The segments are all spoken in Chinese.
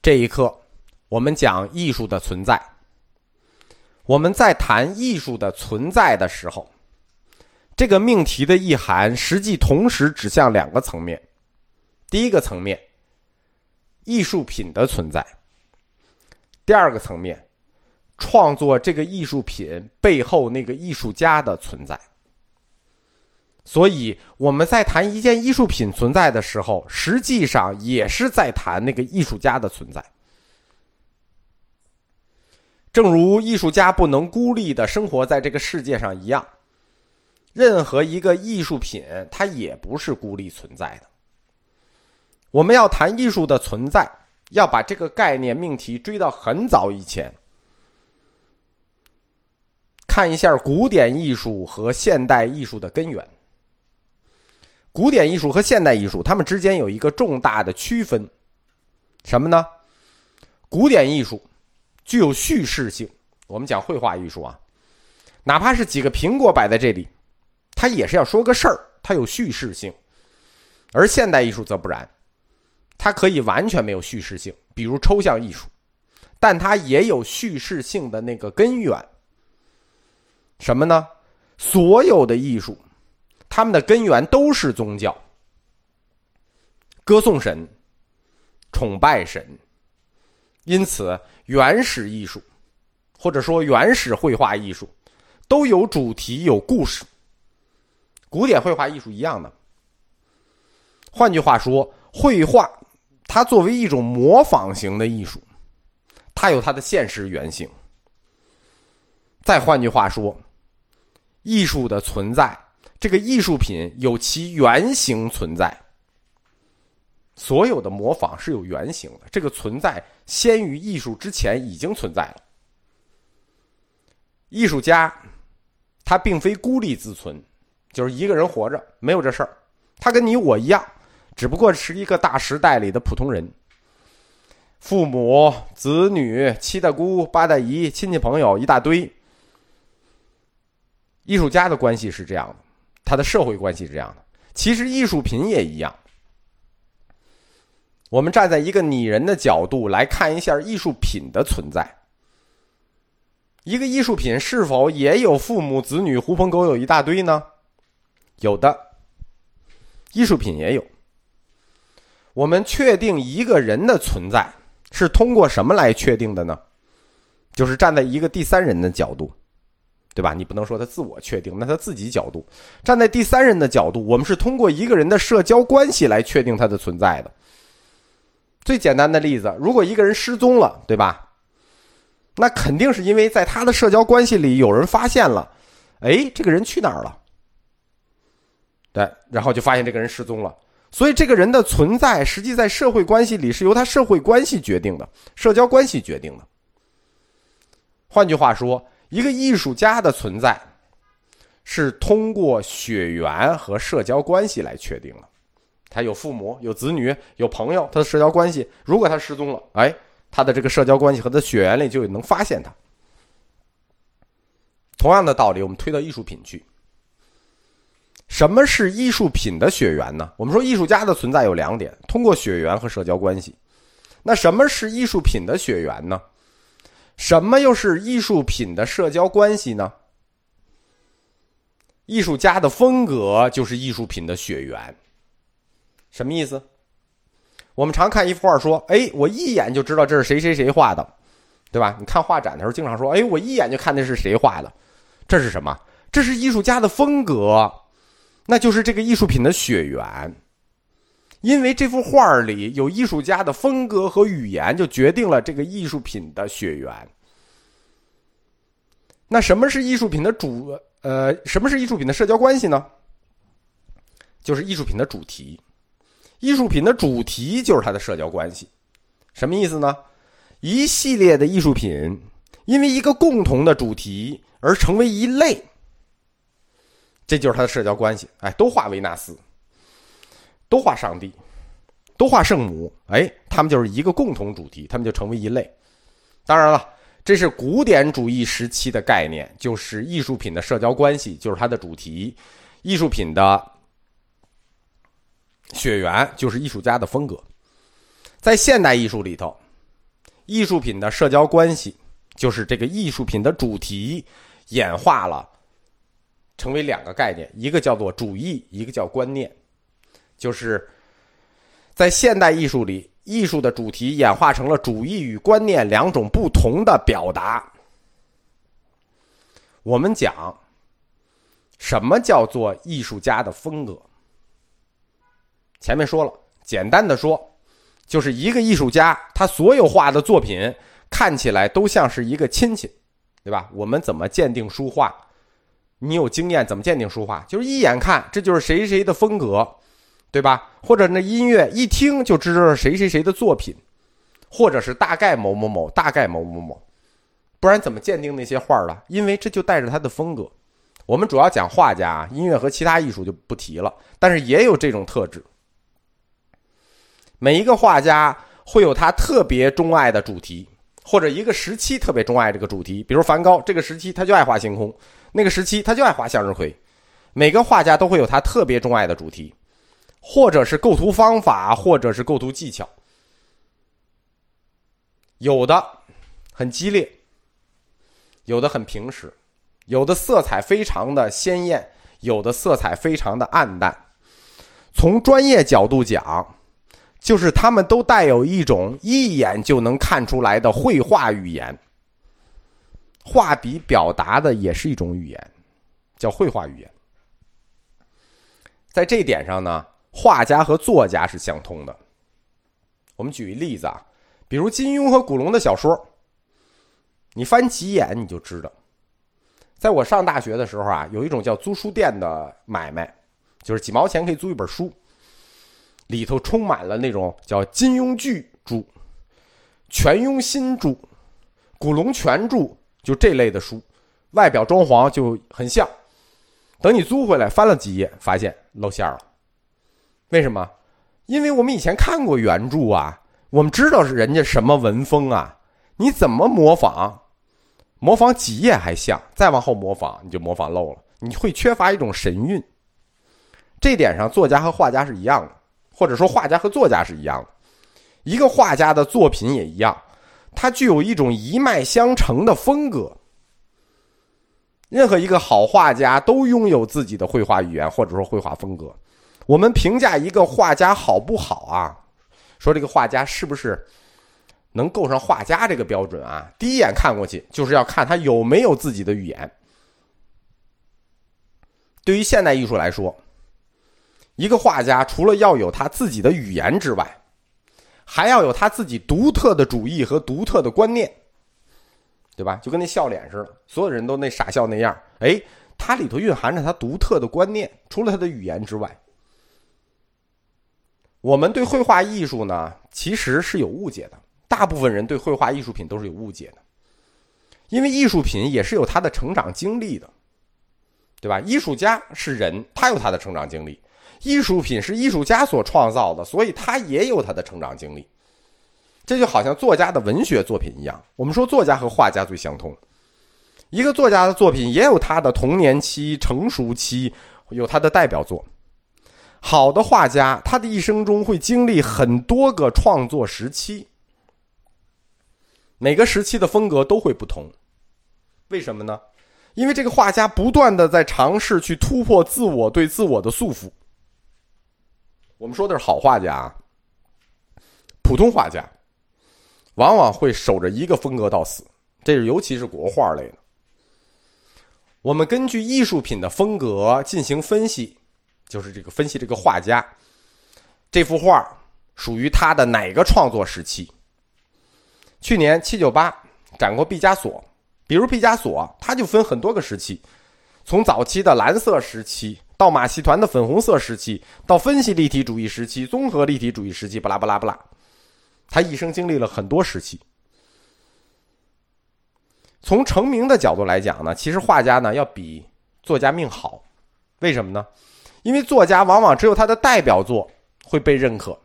这一课，我们讲艺术的存在。我们在谈艺术的存在的时候，这个命题的意涵实际同时指向两个层面。第一个层面，艺术品的存在；第二个层面，创作这个艺术品背后那个艺术家的存在。所以我们在谈一件艺术品存在的时候，实际上也是在谈那个艺术家的存在。正如艺术家不能孤立的生活在这个世界上一样，任何一个艺术品它也不是孤立存在的。我们要谈艺术的存在，要把这个概念命题追到很早以前，看一下古典艺术和现代艺术的根源。古典艺术和现代艺术，它们之间有一个重大的区分，什么呢？古典艺术具有叙事性。我们讲绘画艺术啊，哪怕是几个苹果摆在这里，它也是要说个事儿，它有叙事性。而现代艺术则不然，它可以完全没有叙事性，比如抽象艺术，但它也有叙事性的那个根源。什么呢？所有的艺术。他们的根源都是宗教，歌颂神，崇拜神，因此原始艺术，或者说原始绘画艺术，都有主题、有故事。古典绘画艺术一样的。换句话说，绘画它作为一种模仿型的艺术，它有它的现实原型。再换句话说，艺术的存在。这个艺术品有其原型存在，所有的模仿是有原型的。这个存在先于艺术之前已经存在了。艺术家他并非孤立自存，就是一个人活着，没有这事儿。他跟你我一样，只不过是一个大时代里的普通人。父母、子女、七大姑八大姨、亲戚朋友一大堆。艺术家的关系是这样的。他的社会关系是这样的，其实艺术品也一样。我们站在一个拟人的角度来看一下艺术品的存在。一个艺术品是否也有父母、子女、狐朋狗友一大堆呢？有的，艺术品也有。我们确定一个人的存在是通过什么来确定的呢？就是站在一个第三人的角度。对吧？你不能说他自我确定，那他自己角度，站在第三人的角度，我们是通过一个人的社交关系来确定他的存在的。最简单的例子，如果一个人失踪了，对吧？那肯定是因为在他的社交关系里有人发现了，哎，这个人去哪儿了？对，然后就发现这个人失踪了。所以这个人的存在，实际在社会关系里是由他社会关系决定的，社交关系决定的。换句话说。一个艺术家的存在，是通过血缘和社交关系来确定的。他有父母、有子女、有朋友，他的社交关系。如果他失踪了，哎，他的这个社交关系和他血缘里就能发现他。同样的道理，我们推到艺术品去。什么是艺术品的血缘呢？我们说艺术家的存在有两点：通过血缘和社交关系。那什么是艺术品的血缘呢？什么又是艺术品的社交关系呢？艺术家的风格就是艺术品的血缘。什么意思？我们常看一幅画，说：“哎，我一眼就知道这是谁谁谁画的，对吧？”你看画展的时候，经常说：“哎，我一眼就看那是谁画的。”这是什么？这是艺术家的风格，那就是这个艺术品的血缘。因为这幅画里有艺术家的风格和语言，就决定了这个艺术品的血缘。那什么是艺术品的主？呃，什么是艺术品的社交关系呢？就是艺术品的主题。艺术品的主题就是它的社交关系。什么意思呢？一系列的艺术品因为一个共同的主题而成为一类，这就是它的社交关系。哎，都画维纳斯。都画上帝，都画圣母，哎，他们就是一个共同主题，他们就成为一类。当然了，这是古典主义时期的概念，就是艺术品的社交关系就是它的主题，艺术品的血缘就是艺术家的风格。在现代艺术里头，艺术品的社交关系，就是这个艺术品的主题演化了，成为两个概念，一个叫做主义，一个叫观念。就是在现代艺术里，艺术的主题演化成了主义与观念两种不同的表达。我们讲什么叫做艺术家的风格？前面说了，简单的说。就是一个艺术家，他所有画的作品看起来都像是一个亲戚，对吧？我们怎么鉴定书画？你有经验怎么鉴定书画？就是一眼看，这就是谁谁的风格，对吧？或者那音乐一听就知道谁谁谁的作品，或者是大概某某某，大概某某某，不然怎么鉴定那些画了？因为这就带着他的风格。我们主要讲画家，音乐和其他艺术就不提了，但是也有这种特质。每一个画家会有他特别钟爱的主题，或者一个时期特别钟爱这个主题。比如梵高，这个时期他就爱画星空；那个时期他就爱画向日葵。每个画家都会有他特别钟爱的主题，或者是构图方法，或者是构图技巧。有的很激烈，有的很平实，有的色彩非常的鲜艳，有的色彩非常的暗淡。从专业角度讲。就是他们都带有一种一眼就能看出来的绘画语言，画笔表达的也是一种语言，叫绘画语言。在这一点上呢，画家和作家是相通的。我们举一例子啊，比如金庸和古龙的小说，你翻几眼你就知道。在我上大学的时候啊，有一种叫租书店的买卖，就是几毛钱可以租一本书。里头充满了那种叫金庸巨著、全庸新著、古龙全著，就这类的书，外表装潢就很像。等你租回来翻了几页，发现露馅了。为什么？因为我们以前看过原著啊，我们知道是人家什么文风啊，你怎么模仿？模仿几页还像，再往后模仿你就模仿漏了，你会缺乏一种神韵。这点上，作家和画家是一样的。或者说，画家和作家是一样的，一个画家的作品也一样，他具有一种一脉相承的风格。任何一个好画家都拥有自己的绘画语言，或者说绘画风格。我们评价一个画家好不好啊？说这个画家是不是能够上画家这个标准啊？第一眼看过去，就是要看他有没有自己的语言。对于现代艺术来说。一个画家除了要有他自己的语言之外，还要有他自己独特的主义和独特的观念，对吧？就跟那笑脸似的，所有人都那傻笑那样。哎，它里头蕴含着他独特的观念，除了他的语言之外，我们对绘画艺术呢，其实是有误解的。大部分人对绘画艺术品都是有误解的，因为艺术品也是有他的成长经历的，对吧？艺术家是人，他有他的成长经历。艺术品是艺术家所创造的，所以他也有他的成长经历。这就好像作家的文学作品一样，我们说作家和画家最相通。一个作家的作品也有他的童年期、成熟期，有他的代表作。好的画家，他的一生中会经历很多个创作时期，每个时期的风格都会不同。为什么呢？因为这个画家不断的在尝试去突破自我对自我的束缚。我们说的是好画家啊，普通画家往往会守着一个风格到死，这是尤其是国画类的。我们根据艺术品的风格进行分析，就是这个分析这个画家，这幅画属于他的哪个创作时期？去年七九八展过毕加索，比如毕加索，他就分很多个时期，从早期的蓝色时期。到马戏团的粉红色时期，到分析立体主义时期、综合立体主义时期，巴拉巴拉巴拉，他一生经历了很多时期。从成名的角度来讲呢，其实画家呢要比作家命好，为什么呢？因为作家往往只有他的代表作会被认可，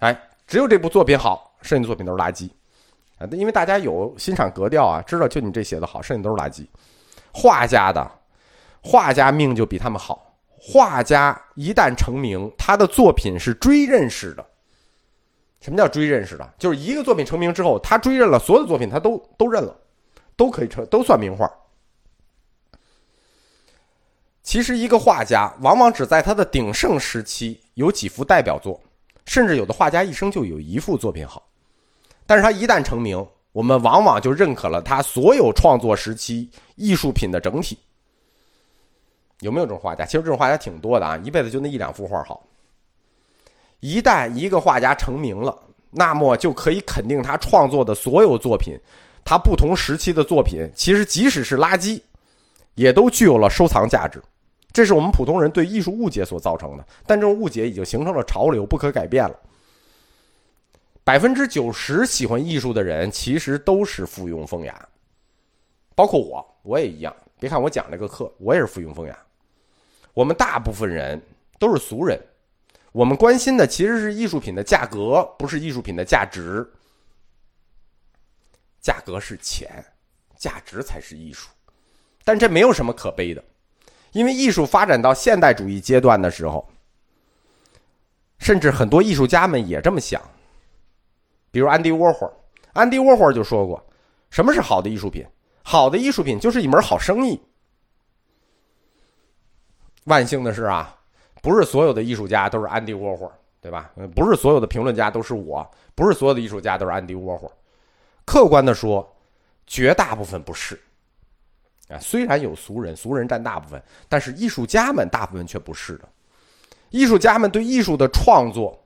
哎，只有这部作品好，剩下的作品都是垃圾啊！因为大家有欣赏格调啊，知道就你这写的好，剩下都是垃圾。画家的。画家命就比他们好。画家一旦成名，他的作品是追认式的，什么叫追认识的？就是一个作品成名之后，他追认了所有的作品，他都都认了，都可以成，都算名画。其实，一个画家往往只在他的鼎盛时期有几幅代表作，甚至有的画家一生就有一幅作品好。但是他一旦成名，我们往往就认可了他所有创作时期艺术品的整体。有没有这种画家？其实这种画家挺多的啊，一辈子就那一两幅画好。一旦一个画家成名了，那么就可以肯定他创作的所有作品，他不同时期的作品，其实即使是垃圾，也都具有了收藏价值。这是我们普通人对艺术误解所造成的，但这种误解已经形成了潮流，不可改变了。百分之九十喜欢艺术的人，其实都是附庸风雅，包括我，我也一样。别看我讲这个课，我也是附庸风雅。我们大部分人都是俗人，我们关心的其实是艺术品的价格，不是艺术品的价值。价格是钱，价值才是艺术。但这没有什么可悲的，因为艺术发展到现代主义阶段的时候，甚至很多艺术家们也这么想。比如安迪沃霍尔，安迪沃霍尔就说过：“什么是好的艺术品？好的艺术品就是一门好生意。”万幸的是啊，不是所有的艺术家都是安迪沃霍尔，对吧？不是所有的评论家都是我，不是所有的艺术家都是安迪沃霍尔。客观的说，绝大部分不是。啊，虽然有俗人，俗人占大部分，但是艺术家们大部分却不是的。艺术家们对艺术的创作。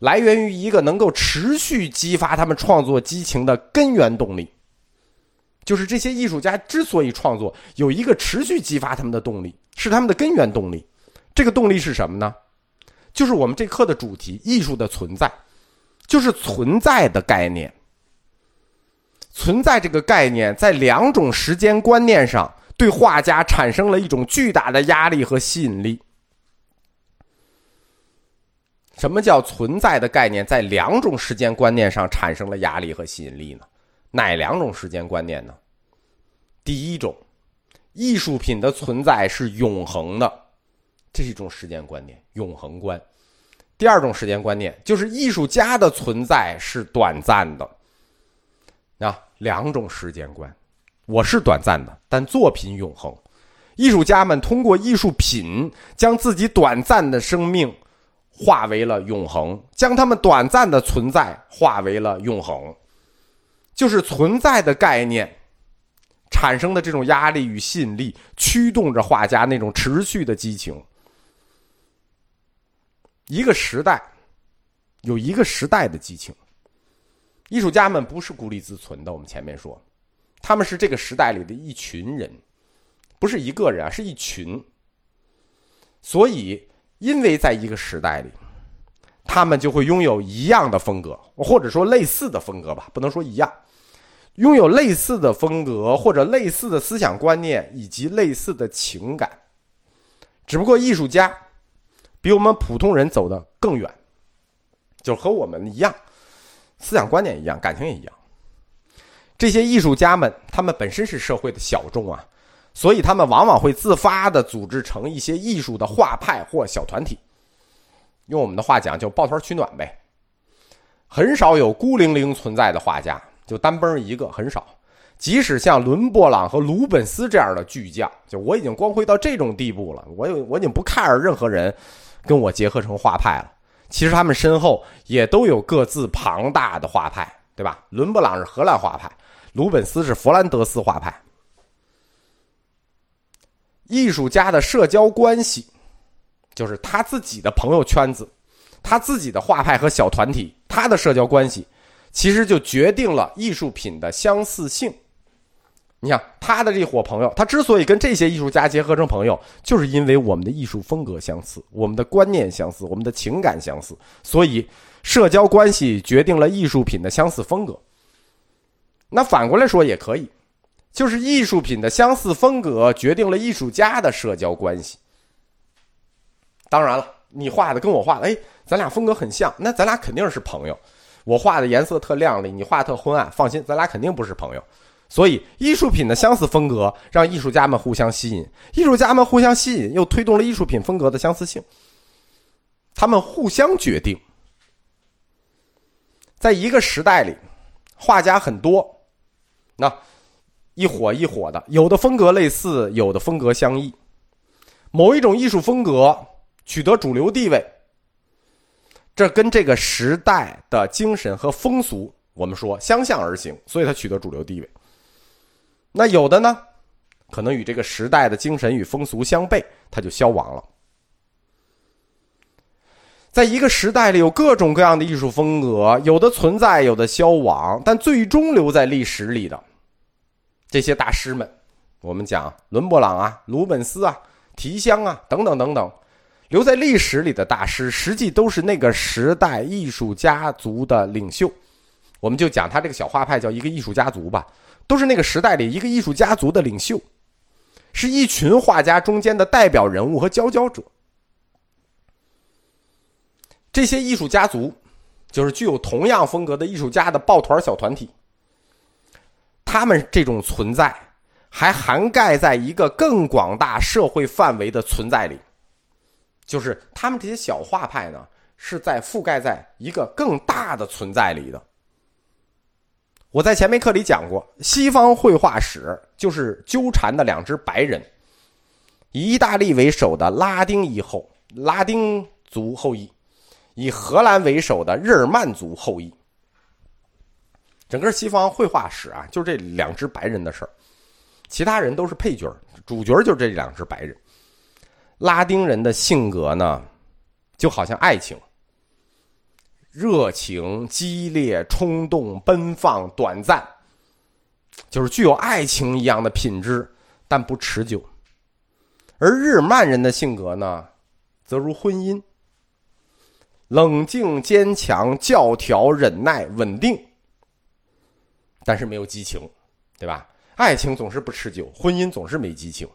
来源于一个能够持续激发他们创作激情的根源动力，就是这些艺术家之所以创作，有一个持续激发他们的动力，是他们的根源动力。这个动力是什么呢？就是我们这课的主题——艺术的存在，就是存在的概念。存在这个概念，在两种时间观念上，对画家产生了一种巨大的压力和吸引力。什么叫存在的概念在两种时间观念上产生了压力和吸引力呢？哪两种时间观念呢？第一种，艺术品的存在是永恒的，这是一种时间观念，永恒观。第二种时间观念就是艺术家的存在是短暂的。啊，两种时间观，我是短暂的，但作品永恒。艺术家们通过艺术品将自己短暂的生命。化为了永恒，将他们短暂的存在化为了永恒，就是存在的概念产生的这种压力与吸引力，驱动着画家那种持续的激情。一个时代有一个时代的激情，艺术家们不是孤立自存的。我们前面说，他们是这个时代里的一群人，不是一个人啊，是一群。所以。因为在一个时代里，他们就会拥有一样的风格，或者说类似的风格吧，不能说一样，拥有类似的风格或者类似的思想观念以及类似的情感。只不过艺术家比我们普通人走得更远，就和我们一样，思想观念一样，感情也一样。这些艺术家们，他们本身是社会的小众啊。所以他们往往会自发的组织成一些艺术的画派或小团体，用我们的话讲就抱团取暖呗。很少有孤零零存在的画家，就单崩一个很少。即使像伦勃朗和鲁本斯这样的巨匠，就我已经光辉到这种地步了，我有我已经不看着任何人跟我结合成画派了。其实他们身后也都有各自庞大的画派，对吧？伦勃朗是荷兰画派，鲁本斯是弗兰德斯画派。艺术家的社交关系，就是他自己的朋友圈子，他自己的画派和小团体，他的社交关系，其实就决定了艺术品的相似性。你想，他的这伙朋友，他之所以跟这些艺术家结合成朋友，就是因为我们的艺术风格相似，我们的观念相似，我们的情感相似，所以社交关系决定了艺术品的相似风格。那反过来说也可以。就是艺术品的相似风格决定了艺术家的社交关系。当然了，你画的跟我画的，哎，咱俩风格很像，那咱俩肯定是朋友。我画的颜色特亮丽，你画特昏暗，放心，咱俩肯定不是朋友。所以，艺术品的相似风格让艺术家们互相吸引，艺术家们互相吸引，又推动了艺术品风格的相似性。他们互相决定。在一个时代里，画家很多，那一伙一伙的，有的风格类似，有的风格相异。某一种艺术风格取得主流地位，这跟这个时代的精神和风俗，我们说相向而行，所以它取得主流地位。那有的呢，可能与这个时代的精神与风俗相悖，它就消亡了。在一个时代里，有各种各样的艺术风格，有的存在，有的消亡，但最终留在历史里的这些大师们，我们讲伦勃朗啊、鲁本斯啊、提香啊等等等等，留在历史里的大师，实际都是那个时代艺术家族的领袖。我们就讲他这个小画派叫一个艺术家族吧，都是那个时代里一个艺术家族的领袖，是一群画家中间的代表人物和佼佼者。这些艺术家族，就是具有同样风格的艺术家的抱团小团体。他们这种存在，还涵盖在一个更广大社会范围的存在里。就是他们这些小画派呢，是在覆盖在一个更大的存在里的。我在前面课里讲过，西方绘画史就是纠缠的两只白人，以意大利为首的拉丁裔后拉丁族后裔。以荷兰为首的日耳曼族后裔，整个西方绘画史啊，就这两只白人的事儿，其他人都是配角，主角就这两只白人。拉丁人的性格呢，就好像爱情，热情、激烈、冲动、奔放、短暂，就是具有爱情一样的品质，但不持久。而日漫人的性格呢，则如婚姻。冷静、坚强、教条、忍耐、稳定，但是没有激情，对吧？爱情总是不持久，婚姻总是没激情。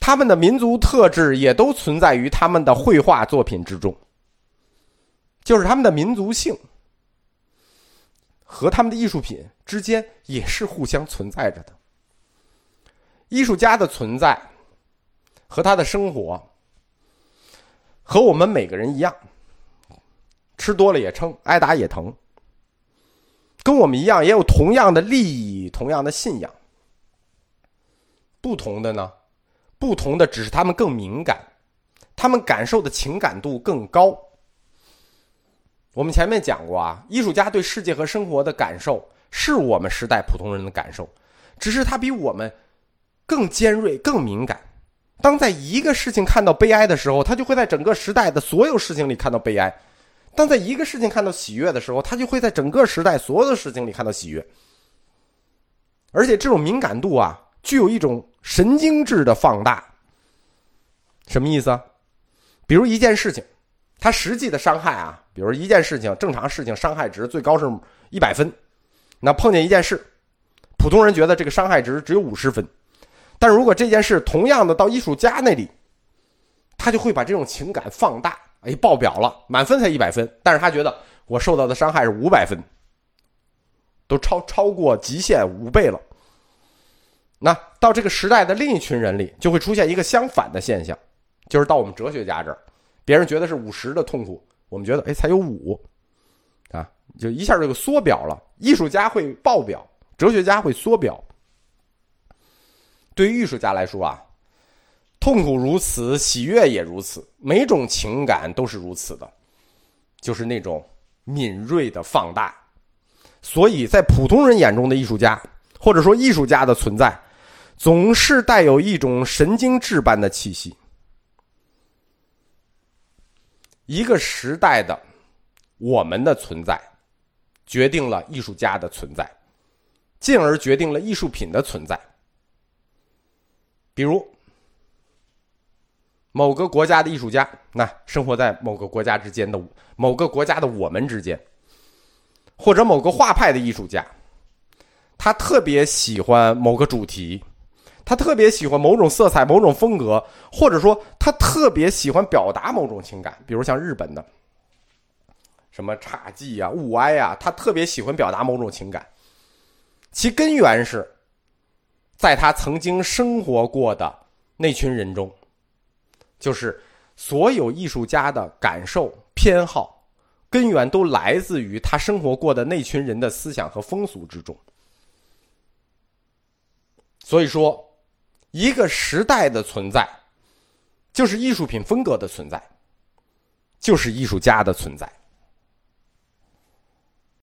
他们的民族特质也都存在于他们的绘画作品之中，就是他们的民族性和他们的艺术品之间也是互相存在着的。艺术家的存在和他的生活。和我们每个人一样，吃多了也撑，挨打也疼。跟我们一样，也有同样的利益，同样的信仰。不同的呢？不同的只是他们更敏感，他们感受的情感度更高。我们前面讲过啊，艺术家对世界和生活的感受，是我们时代普通人的感受，只是他比我们更尖锐、更敏感。当在一个事情看到悲哀的时候，他就会在整个时代的所有事情里看到悲哀；当在一个事情看到喜悦的时候，他就会在整个时代所有的事情里看到喜悦。而且这种敏感度啊，具有一种神经质的放大。什么意思啊？比如一件事情，它实际的伤害啊，比如一件事情，正常事情伤害值最高是一百分，那碰见一件事，普通人觉得这个伤害值只有五十分。但如果这件事同样的到艺术家那里，他就会把这种情感放大，哎，爆表了，满分才一百分，但是他觉得我受到的伤害是五百分，都超超过极限五倍了。那到这个时代的另一群人里，就会出现一个相反的现象，就是到我们哲学家这儿，别人觉得是五十的痛苦，我们觉得哎才有五，啊，就一下就缩表了。艺术家会爆表，哲学家会缩表。对于艺术家来说啊，痛苦如此，喜悦也如此，每种情感都是如此的，就是那种敏锐的放大。所以在普通人眼中的艺术家，或者说艺术家的存在，总是带有一种神经质般的气息。一个时代的我们的存在，决定了艺术家的存在，进而决定了艺术品的存在。比如，某个国家的艺术家，那生活在某个国家之间的某个国家的我们之间，或者某个画派的艺术家，他特别喜欢某个主题，他特别喜欢某种色彩、某种风格，或者说他特别喜欢表达某种情感。比如像日本的什么侘寂啊、物哀啊，他特别喜欢表达某种情感，其根源是。在他曾经生活过的那群人中，就是所有艺术家的感受偏好，根源都来自于他生活过的那群人的思想和风俗之中。所以说，一个时代的存在，就是艺术品风格的存在，就是艺术家的存在。